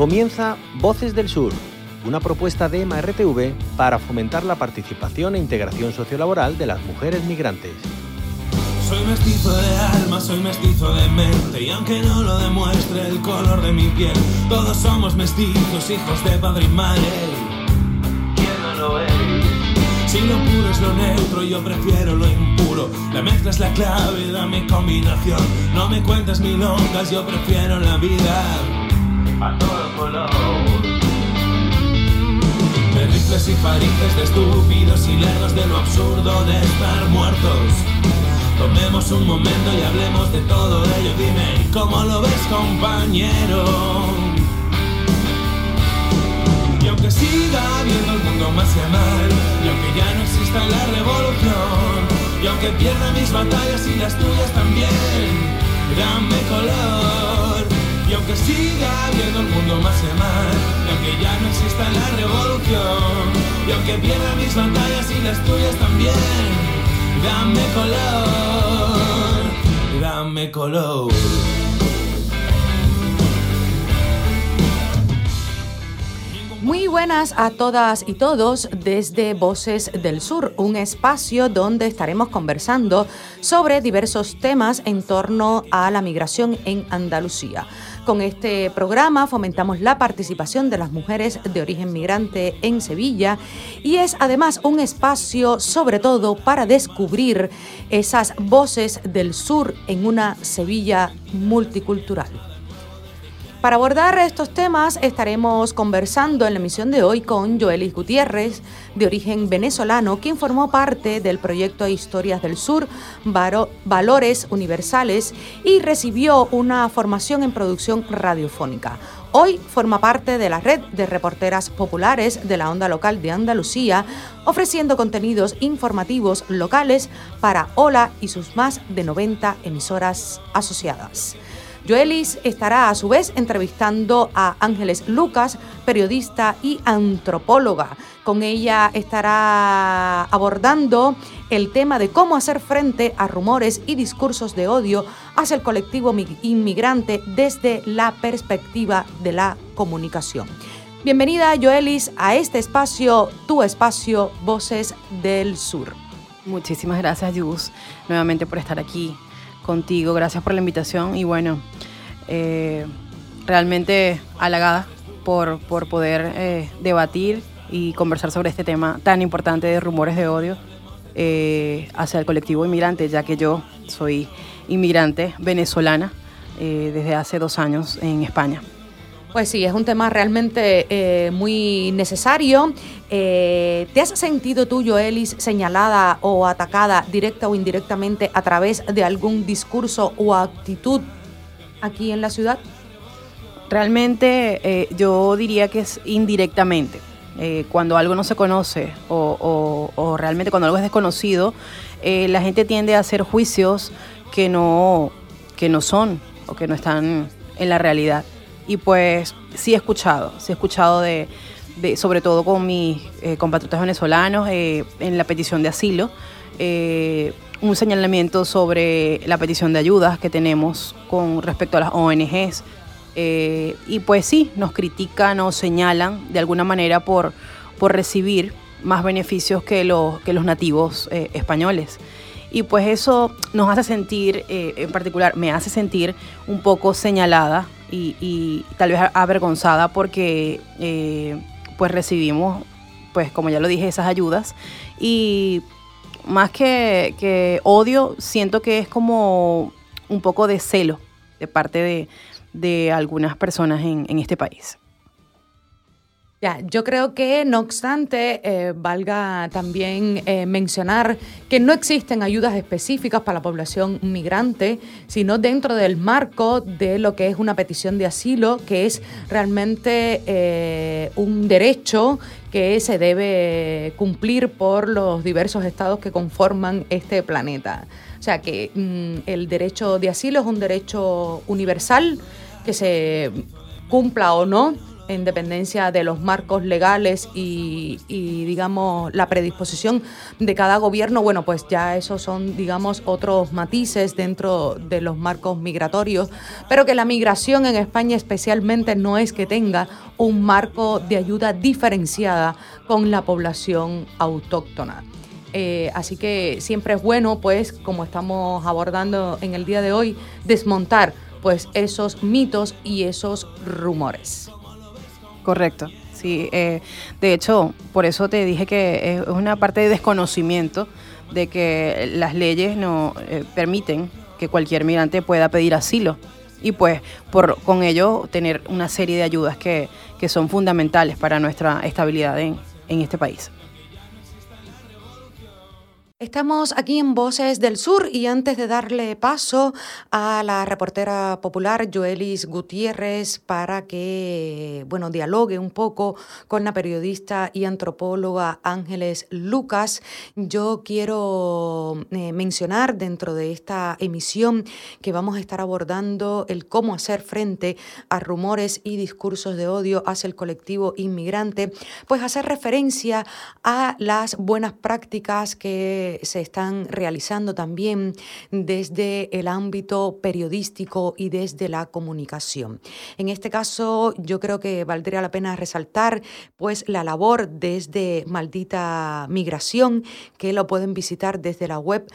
Comienza Voces del Sur, una propuesta de MRTV para fomentar la participación e integración sociolaboral de las mujeres migrantes. Soy mestizo de alma, soy mestizo de mente y aunque no lo demuestre el color de mi piel, todos somos mestizos, hijos de padre y madre. ¿Quién no lo es? Si lo puro es lo neutro, yo prefiero lo impuro. La mezcla es la clave, dame combinación. No me cuentes milongas, yo prefiero la vida De rifles y farices, de estúpidos y lerdos, de lo absurdo de estar muertos. Tomemos un momento y hablemos de todo ello. Dime, ¿cómo lo ves, compañero? Y aunque siga viendo el mundo más a mal, y aunque ya no exista la revolución, y aunque pierda mis batallas y las tuyas también, dame color. Y aunque siga viendo el mundo más y mal, y aunque ya no exista la revolución, y aunque pierda mis batallas y las tuyas también, dame color, dame color. Muy buenas a todas y todos desde Voces del Sur, un espacio donde estaremos conversando sobre diversos temas en torno a la migración en Andalucía. Con este programa fomentamos la participación de las mujeres de origen migrante en Sevilla y es además un espacio sobre todo para descubrir esas voces del sur en una Sevilla multicultural. Para abordar estos temas estaremos conversando en la emisión de hoy con Joelis Gutiérrez, de origen venezolano, quien formó parte del proyecto Historias del Sur, Valores Universales, y recibió una formación en producción radiofónica. Hoy forma parte de la red de reporteras populares de la onda local de Andalucía, ofreciendo contenidos informativos locales para Hola y sus más de 90 emisoras asociadas. Joelis estará a su vez entrevistando a Ángeles Lucas, periodista y antropóloga. Con ella estará abordando el tema de cómo hacer frente a rumores y discursos de odio hacia el colectivo inmigrante desde la perspectiva de la comunicación. Bienvenida Joelis a este espacio, tu espacio, Voces del Sur. Muchísimas gracias, Yus, nuevamente por estar aquí contigo. Gracias por la invitación y bueno, eh, realmente halagada por, por poder eh, debatir y conversar sobre este tema tan importante de rumores de odio eh, hacia el colectivo inmigrante, ya que yo soy inmigrante venezolana desde hace dos años en España. Pues sí, es un tema realmente muy necesario. ¿Te has sentido tú, Joelis, señalada o atacada directa o indirectamente a través de algún discurso o actitud aquí en la ciudad? Realmente eh, yo diría que es indirectamente. Eh, cuando algo no se conoce o, realmente cuando algo es desconocido, eh, la gente tiende a hacer juicios que no, que no son o que no están en la realidad. Y pues sí he escuchado, sí he escuchado de, sobre todo con mis compatriotas venezolanos en la petición de asilo un señalamiento sobre la petición de ayudas que tenemos con respecto a las ONGs. Eh, y pues sí, nos critican o señalan de alguna manera por, por recibir más beneficios que los, que los nativos eh, españoles. Y pues eso nos hace sentir, eh, en particular me hace sentir un poco señalada y, tal vez avergonzada porque pues recibimos, pues como ya lo dije, esas ayudas. Y más que, odio, siento que es como un poco de celo de parte de, algunas personas en, este país. Ya, yo creo que, no obstante, eh, valga también eh, mencionar que no existen ayudas específicas para la población migrante, sino dentro del marco de lo que es una petición de asilo, que es realmente eh, un derecho que se debe cumplir por los diversos estados que conforman este planeta. O sea que mm, el derecho de asilo es un derecho universal que se cumpla o no en dependencia de los marcos legales y, digamos, la predisposición de cada gobierno, bueno, pues ya esos son, digamos, otros matices dentro de los marcos migratorios, pero que la migración en España especialmente no es que tenga un marco de ayuda diferenciada con la población autóctona. Eh, así que siempre es bueno, pues, como estamos abordando en el día de hoy, desmontar pues esos mitos y esos rumores. Correcto. Sí, eh, de hecho, por eso te dije que es una parte de desconocimiento de que las leyes no eh, permiten que cualquier migrante pueda pedir asilo y pues por, con ello tener una serie de ayudas que, que son fundamentales para nuestra estabilidad en, en este país. Estamos aquí en Voces del Sur y antes de darle paso a la reportera popular Joelis Gutiérrez para que, bueno, dialogue un poco con la periodista y antropóloga Ángeles Lucas, yo quiero eh, mencionar dentro de esta emisión que vamos a estar abordando el cómo hacer frente a rumores y discursos de odio hacia el colectivo inmigrante, pues hacer referencia a las buenas prácticas que se están realizando también desde el ámbito periodístico y desde la comunicación. En este caso, yo creo que valdría la pena resaltar pues la labor desde Maldita Migración, que lo pueden visitar desde la web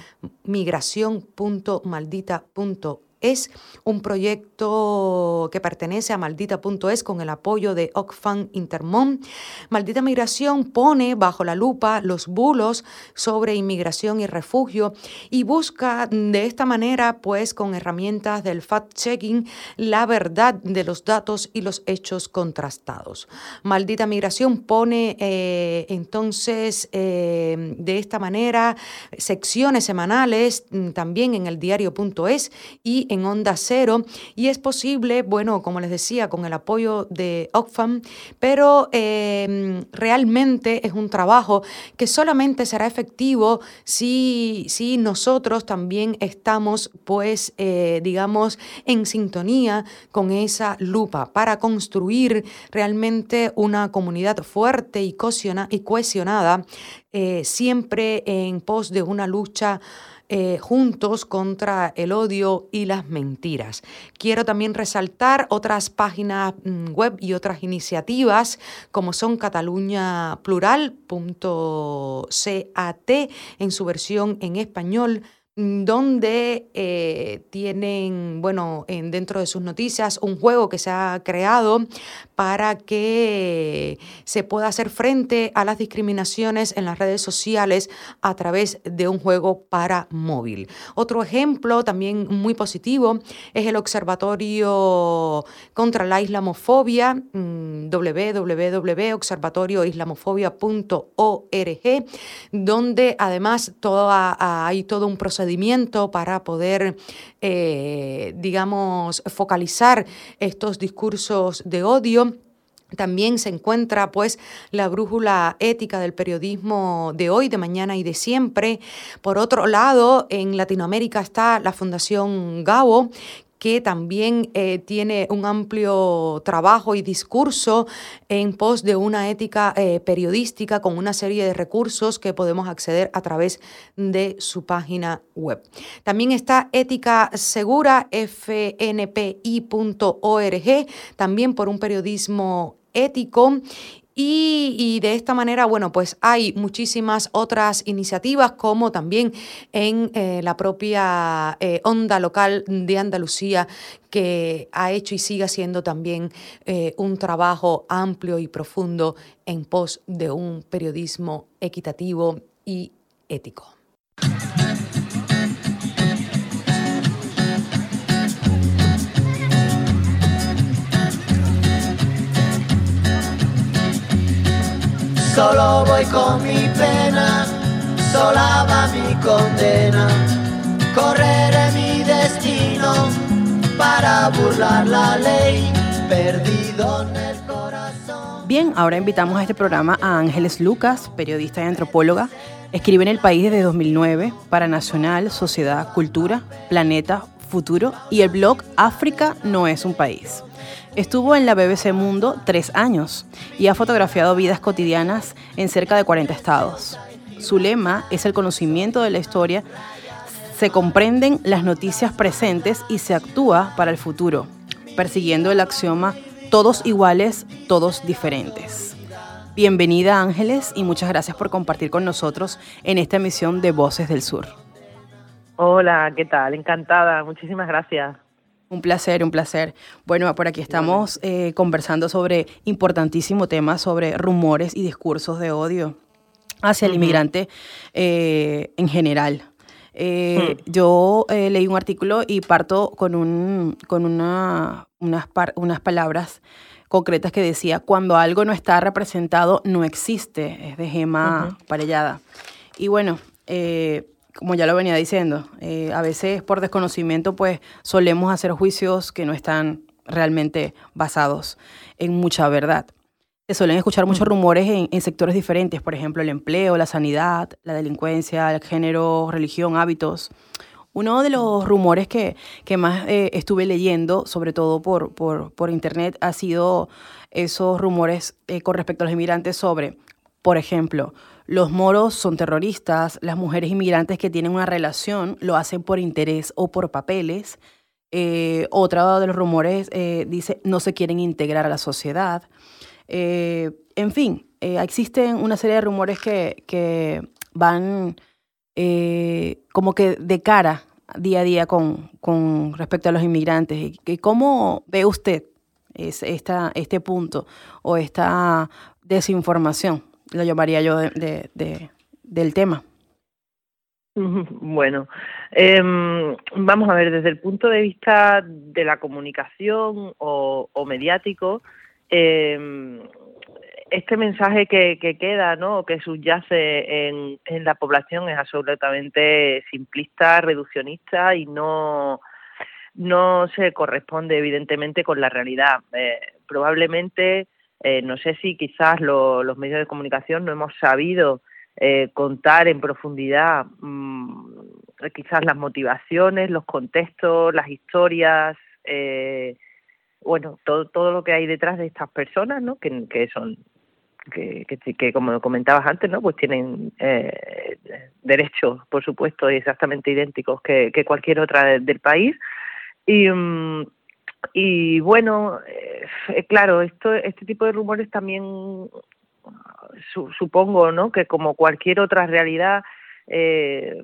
migración.maldita.es es un proyecto que pertenece a Maldita.es con el apoyo de Oxfam Intermón. Maldita Migración pone bajo la lupa los bulos sobre inmigración y refugio y busca de esta manera, pues con herramientas del fact-checking, la verdad de los datos y los hechos contrastados. Maldita Migración pone eh, entonces eh, de esta manera secciones semanales mm, también en el diario.es y en Onda Cero y es posible, bueno, como les decía, con el apoyo de Oxfam, pero em, realmente es un trabajo que solamente será efectivo si, si nosotros también estamos, pues, eh, digamos, en sintonía con esa lupa para construir realmente una comunidad fuerte y cohesionada, eh, siempre en pos de una lucha eh, juntos contra el odio y las mentiras. Quiero también resaltar otras páginas mm, web y otras iniciativas como son cataluñaplural.cat en su versión en español donde eh, tienen, bueno, en, dentro de sus noticias, un juego que se ha creado para que se pueda hacer frente a las discriminaciones en las redes sociales a través de un juego para móvil. Otro ejemplo también muy positivo es el Observatorio contra la Islamofobia, mm, www.observatorioislamofobia.org, donde además hay todo un proceso para poder, eh, digamos, focalizar estos discursos de odio. También se encuentra pues la brújula ética del periodismo de hoy, de mañana y de siempre. Por otro lado, en Latinoamérica está la Fundación Gabo, que también eh, tiene un amplio trabajo y discurso en pos de una ética eh, periodística con una serie de recursos que podemos acceder a través de su página web. También está Ética Segura, fnpi.org, también por un periodismo ético y, de esta manera, bueno, pues hay muchísimas otras iniciativas, como también en eh, la propia eh, onda local de Andalucía, que ha hecho y sigue haciendo también eh, un trabajo amplio y profundo en pos de un periodismo equitativo y ético. Solo voy con mi pena, sola va mi condena. Correré mi destino para burlar la ley, perdido en el corazón. Bien, ahora invitamos a este programa a Ángeles Lucas, periodista y antropóloga. Escribe en El País desde 2009 para Nacional, Sociedad, Cultura, Planeta, Futuro y el blog África no es un país. Estuvo en la BBC Mundo tres años y ha fotografiado vidas cotidianas en cerca de 40 estados. Su lema es el conocimiento de la historia. Se comprenden las noticias presentes y se actúa para el futuro, persiguiendo el axioma todos iguales, todos diferentes. Bienvenida Ángeles y muchas gracias por compartir con nosotros en esta emisión de Voces del Sur. Hola, ¿qué tal? Encantada, muchísimas gracias. Un placer, un placer. Bueno, por aquí estamos eh, conversando sobre importantísimo tema, sobre rumores y discursos de odio hacia el inmigrante eh, en general. Eh, hmm. Yo eh, leí un artículo y parto con, un, con una, unas, unas palabras concretas que decía, cuando algo no está representado, no existe, es de Gema Parellada. Y bueno, como ya lo venía diciendo, a veces por desconocimiento pues solemos hacer juicios que no están realmente basados en mucha verdad. Se suelen escuchar muchos rumores en, sectores diferentes, por ejemplo, el empleo, la sanidad, la delincuencia, el género, religión, hábitos. Uno de los rumores que, que más eh, estuve leyendo, sobre todo por, por, por, internet, ha sido esos rumores eh, con respecto a los inmigrantes sobre, por ejemplo, los moros son terroristas, las mujeres inmigrantes que tienen una relación lo hacen por interés o por papeles. Eh, otro de los rumores dice no se quieren integrar a la sociedad. Eh, en fin, eh, existen una serie de rumores que, van eh, como que de cara día a día con, con respecto a los inmigrantes. ¿Y ¿Cómo ve usted este punto o esta desinformación? Lo llamaría yo de, del tema. Bueno, em, vamos a ver, desde el punto de vista de la comunicación o, o mediático, eh, este mensaje que, queda, ¿no? que subyace en, en la población es absolutamente simplista, reduccionista y no, no se corresponde evidentemente con la realidad. Eh, probablemente, eh, no sé si quizás los medios de comunicación no hemos sabido eh, contar en profundidad mm, quizás las motivaciones, los contextos, las historias, eh, bueno, todo, todo lo que hay detrás de estas personas, ¿no? Que, que son, que, que, como comentabas antes, ¿no? Pues tienen derechos, por supuesto, exactamente idénticos que, que cualquier otra del país. Y, mm, y bueno, eh, claro, esto, este tipo de rumores también supongo, ¿no? Que como cualquier otra realidad, eh,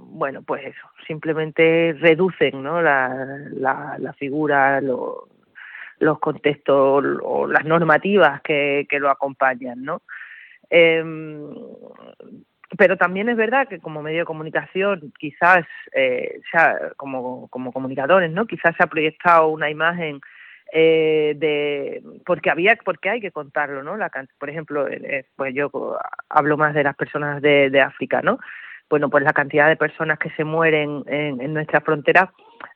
bueno, pues eso, simplemente reducen, ¿no? La, la, la figura, lo, los contextos o las normativas que, que lo acompañan, ¿no? Em, pero también es verdad que como medio de comunicación, quizás, eh, como, como comunicadores, ¿no? Quizás se ha proyectado una imagen eh, de porque había porque hay que contarlo no la por ejemplo eh, pues yo hablo más de las personas de, de África no bueno, pues la cantidad de personas que se mueren en, en nuestra frontera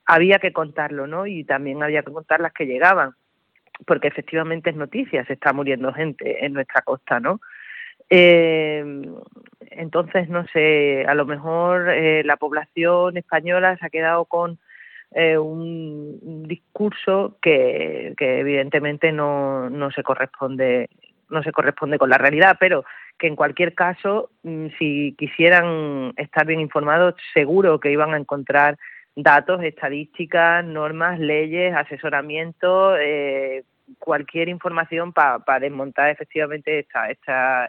había que contarlo, ¿no? Y también había que contar las que llegaban, porque efectivamente es noticia, se está muriendo gente en nuestra costa, ¿no? Eh, entonces, no sé, a lo mejor eh, la población española se ha quedado con eh, un, discurso que, evidentemente no, no se corresponde no se corresponde con la realidad, pero que en cualquier caso, mm, si quisieran estar bien informados, seguro que iban a encontrar datos, estadísticas, normas, leyes, asesoramiento, eh, cualquier información para desmontar efectivamente esta, esta,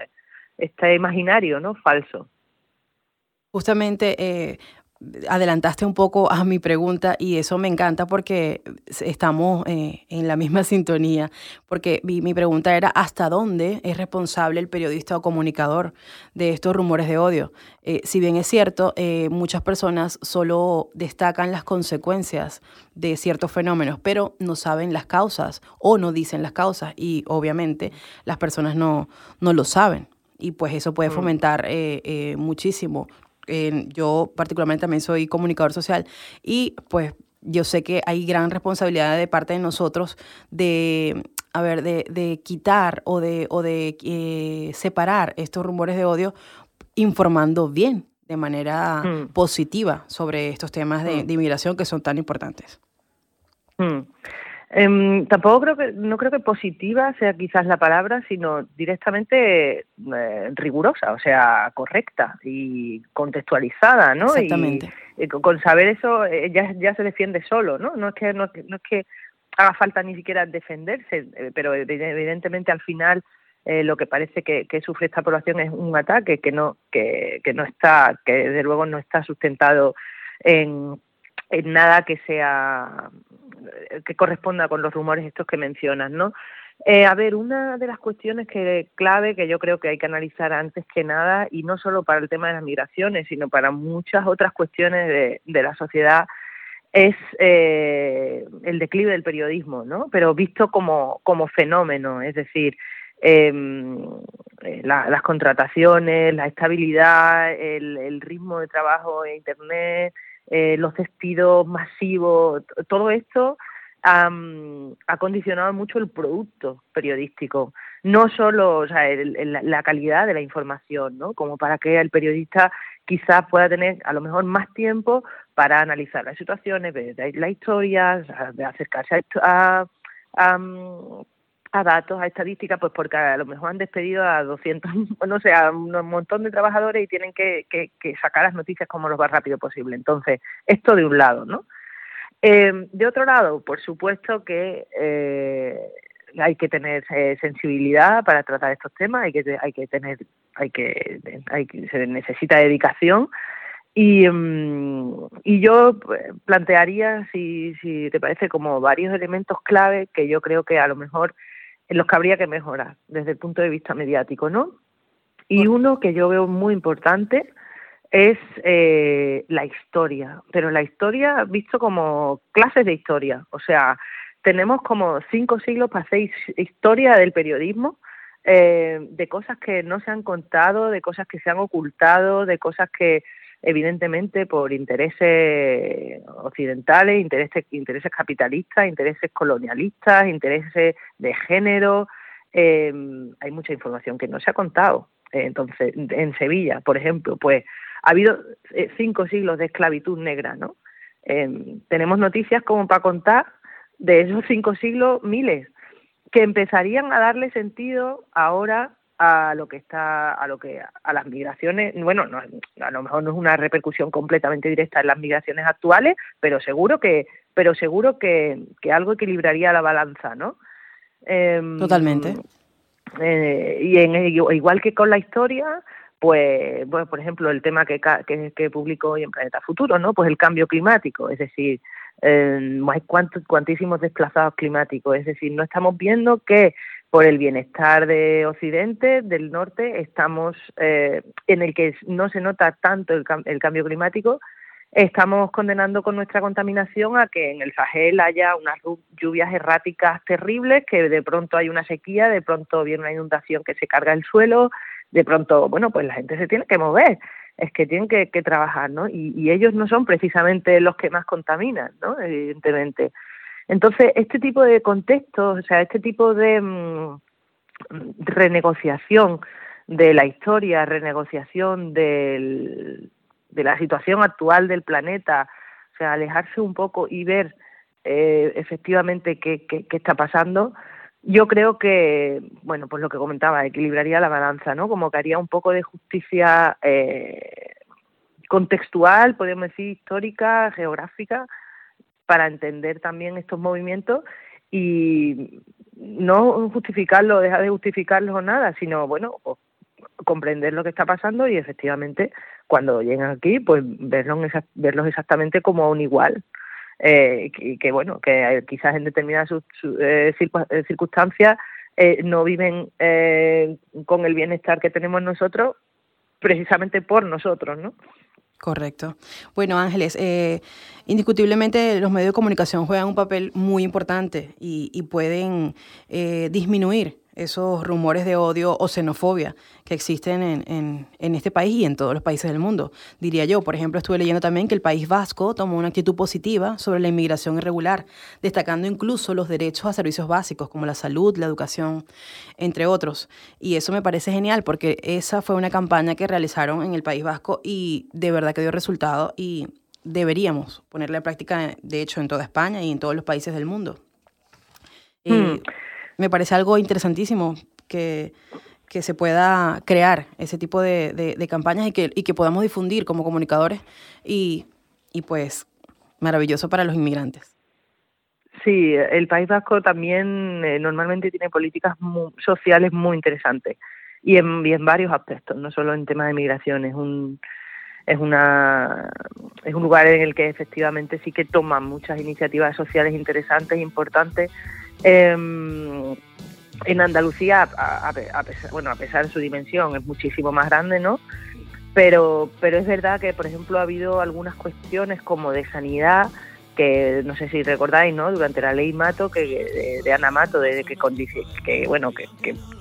este imaginario no falso. Justamente eh, adelantaste un poco a mi pregunta y eso me encanta porque estamos eh, en la misma sintonía, porque mi, pregunta era hasta dónde es responsable el periodista o comunicador de estos rumores de odio. Eh, si bien es cierto, eh, muchas personas solo destacan las consecuencias de ciertos fenómenos, pero no saben las causas o no dicen las causas y obviamente las personas no, no lo saben y pues eso puede mm. fomentar muchísimo yo particularmente también soy comunicador social y pues yo sé que hay gran responsabilidad de parte de nosotros de, a ver, de, de quitar o de, o de eh, separar estos rumores de odio informando bien, de manera mm. positiva sobre estos temas de, mm. inmigración que son tan importantes. Mm. Em, tampoco creo que, no creo que positiva sea quizás la palabra, sino directamente eh, rigurosa, o sea, correcta y contextualizada, ¿no? Exactamente. Y, con saber eso eh, ya, ya se defiende solo, ¿no? No es que, no, no es que haga falta ni siquiera defenderse, eh, pero evidentemente al final lo que parece que, que, sufre esta población es un ataque que no que, que no está que desde luego no está sustentado en, en nada que sea que corresponda con los rumores estos que mencionas, ¿no? Eh, a ver, una de las cuestiones que clave que yo creo que hay que analizar antes que nada, y no solo para el tema de las migraciones, sino para muchas otras cuestiones de, de la sociedad, es eh, el declive del periodismo, ¿no? Pero visto como, como fenómeno, es decir, em, eh, las contrataciones, la estabilidad, el, el ritmo de trabajo en Internet, eh, los despidos masivos, todo esto ha condicionado mucho el producto periodístico, no solo la calidad de la información, ¿no? como para que el periodista quizás pueda tener a lo mejor más tiempo para analizar las situaciones, ver las historias, acercarse a, a, a datos, a estadísticas, pues porque a lo mejor han despedido a 200, no sé, a un montón de trabajadores y tienen que, que, sacar las noticias como lo más rápido posible. Entonces, esto de un lado, ¿no? Eh, de otro lado, por supuesto que eh, hay que tener eh, sensibilidad para tratar estos temas, hay que, hay que tener, hay que, hay que se necesita dedicación y, mm, y yo plantearía, si, si te parece, como varios elementos clave que yo creo que a lo mejor en los que habría que mejorar desde el punto de vista mediático, ¿no? Y uno que yo veo muy importante es eh, la historia, pero la historia visto como clases de historia, o sea, tenemos como cinco siglos para hacer historia del periodismo, eh, de cosas que no se han contado, de cosas que se han ocultado, de cosas que evidentemente por intereses occidentales, intereses, intereses capitalistas, intereses colonialistas, intereses de género. Eh, hay mucha información que no se ha contado. Entonces, en Sevilla, por ejemplo, pues ha habido eh, cinco siglos de esclavitud negra, ¿no? Eh, tenemos noticias como para contar de esos cinco siglos miles que empezarían a darle sentido ahora a lo que está a lo que a las migraciones bueno no, a lo mejor no es una repercusión completamente directa en las migraciones actuales pero seguro que pero seguro que, que algo equilibraría la balanza no em, totalmente. eh, y en igual que con la historia pues bueno, por ejemplo el tema que, que, que publicó hoy en Planeta Futuro no pues el cambio climático es decir eh, hay cuantos, cuantísimos desplazados climáticos es decir no estamos viendo que por el bienestar de Occidente, del norte, estamos eh, en el que no se nota tanto el, cambio climático, estamos condenando con nuestra contaminación a que en el Sahel haya unas lluvias erráticas terribles, que de pronto hay una sequía, de pronto viene una inundación que se carga el suelo, de pronto, bueno, pues la gente se tiene que mover, es que tienen que, trabajar, ¿no? Y, y, ellos no son precisamente los que más contaminan, ¿no? Evidentemente. Entonces, este tipo de contextos, o sea, este tipo de mm, renegociación de la historia, renegociación de la situación actual del planeta, o sea, alejarse un poco y ver eh, efectivamente qué, qué, está pasando, yo creo que, bueno, pues lo que comentaba, equilibraría la balanza, ¿no? Como que haría un poco de justicia eh, contextual, podemos decir, histórica, geográfica, para entender también estos movimientos y no justificarlo, dejar de justificarlos o nada, sino, bueno, comprender lo que está pasando y efectivamente cuando llegan aquí, pues verlos, verlos exactamente como un igual. Eh, y que, bueno, que quizás en determinadas eh, eh, circunstancias eh, no viven con el bienestar que tenemos nosotros precisamente por nosotros, ¿no? Correcto. Bueno, Ángeles, eh, indiscutiblemente los medios de comunicación juegan un papel muy importante y, pueden eh, disminuir esos rumores de odio o xenofobia que existen en, en, este país y en todos los países del mundo. Diría yo, por ejemplo, estuve leyendo también que el País Vasco tomó una actitud positiva sobre la inmigración irregular, destacando incluso los derechos a servicios básicos como la salud, la educación, entre otros. Y eso me parece genial porque esa fue una campaña que realizaron en el País Vasco y de verdad que dio resultado y deberíamos ponerla en práctica, de hecho, en toda España y en todos los países del mundo. Hmm. Me parece algo interesantísimo que, que se pueda crear ese tipo de, de, campañas y que, y que podamos difundir como comunicadores y, y pues maravilloso para los inmigrantes. Sí, el País Vasco también eh, normalmente tiene políticas sociales muy interesantes y en, y en varios aspectos, no solo en temas de migración. Es un, es una es un lugar en el que efectivamente sí que toman muchas iniciativas sociales interesantes, importantes. Em, en Andalucía, a, pesar, bueno, a pesar de su dimensión, es muchísimo más grande, ¿no? Pero, pero es verdad que, por ejemplo, ha habido algunas cuestiones como de sanidad que no sé si recordáis, ¿no? Durante la ley Mato, que de, Ana Mato, de, que, que bueno, que,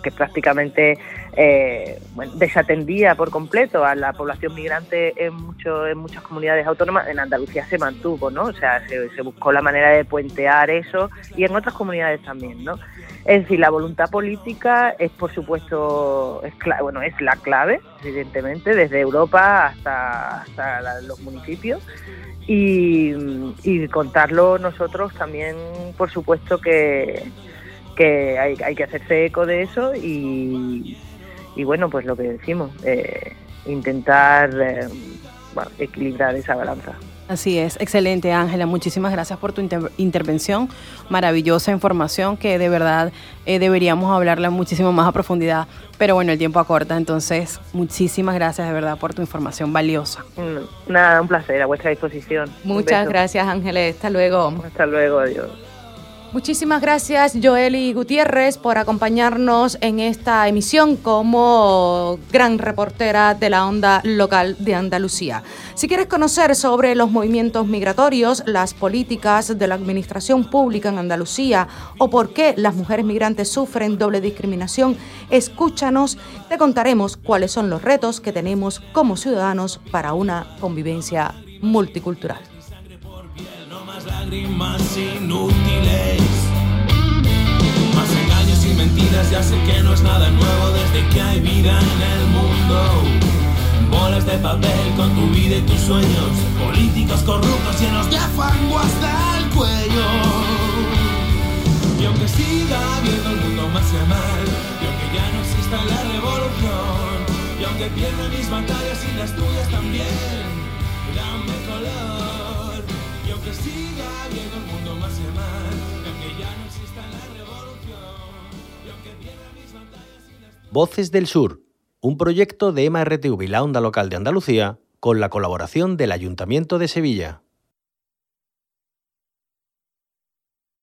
que, prácticamente eh, desatendía por completo a la población migrante en mucho, en muchas comunidades autónomas, en Andalucía se mantuvo, ¿no? O sea, se, se buscó la manera de puentear eso y en otras comunidades también, ¿no? Es decir, la voluntad política es, por supuesto, es bueno, es la clave, evidentemente, desde Europa hasta, hasta los municipios y, contarlo nosotros también, por supuesto que, que hay, que hacerse eco de eso y, y bueno, pues lo que decimos, eh, intentar eh, equilibrar esa balanza. Así es, excelente Ángela, muchísimas gracias por tu intervención, maravillosa información que de verdad eh, deberíamos hablarla muchísimo más a profundidad, pero bueno, el tiempo acorta, entonces muchísimas gracias de verdad por tu información valiosa. Mm, nada, un placer, a vuestra disposición. Muchas gracias Ángeles, hasta luego. Hasta luego, adiós. Muchísimas gracias Joeli Gutiérrez por acompañarnos en esta emisión como gran reportera de la onda local de Andalucía. Si quieres conocer sobre los movimientos migratorios, las políticas de la administración pública en Andalucía o por qué las mujeres migrantes sufren doble discriminación, escúchanos, te contaremos cuáles son los retos que tenemos como ciudadanos para una convivencia multicultural lágrimas inútiles. Más engaños y mentiras, ya sé que no es nada nuevo desde que hay vida en el mundo. Bolas de papel con tu vida y tus sueños, políticos corruptos llenos de fango hasta el cuello. Y aunque siga viendo el mundo más y mal, y aunque ya no exista la revolución, y aunque pierda mis batallas y las tuyas también, dame color siga viendo el mundo más y más, aunque ya no exista la revolución, y aunque pierda mis batallas y las... Voces del Sur, un proyecto de MRTV y la Onda Local de Andalucía con la colaboración del Ayuntamiento de Sevilla.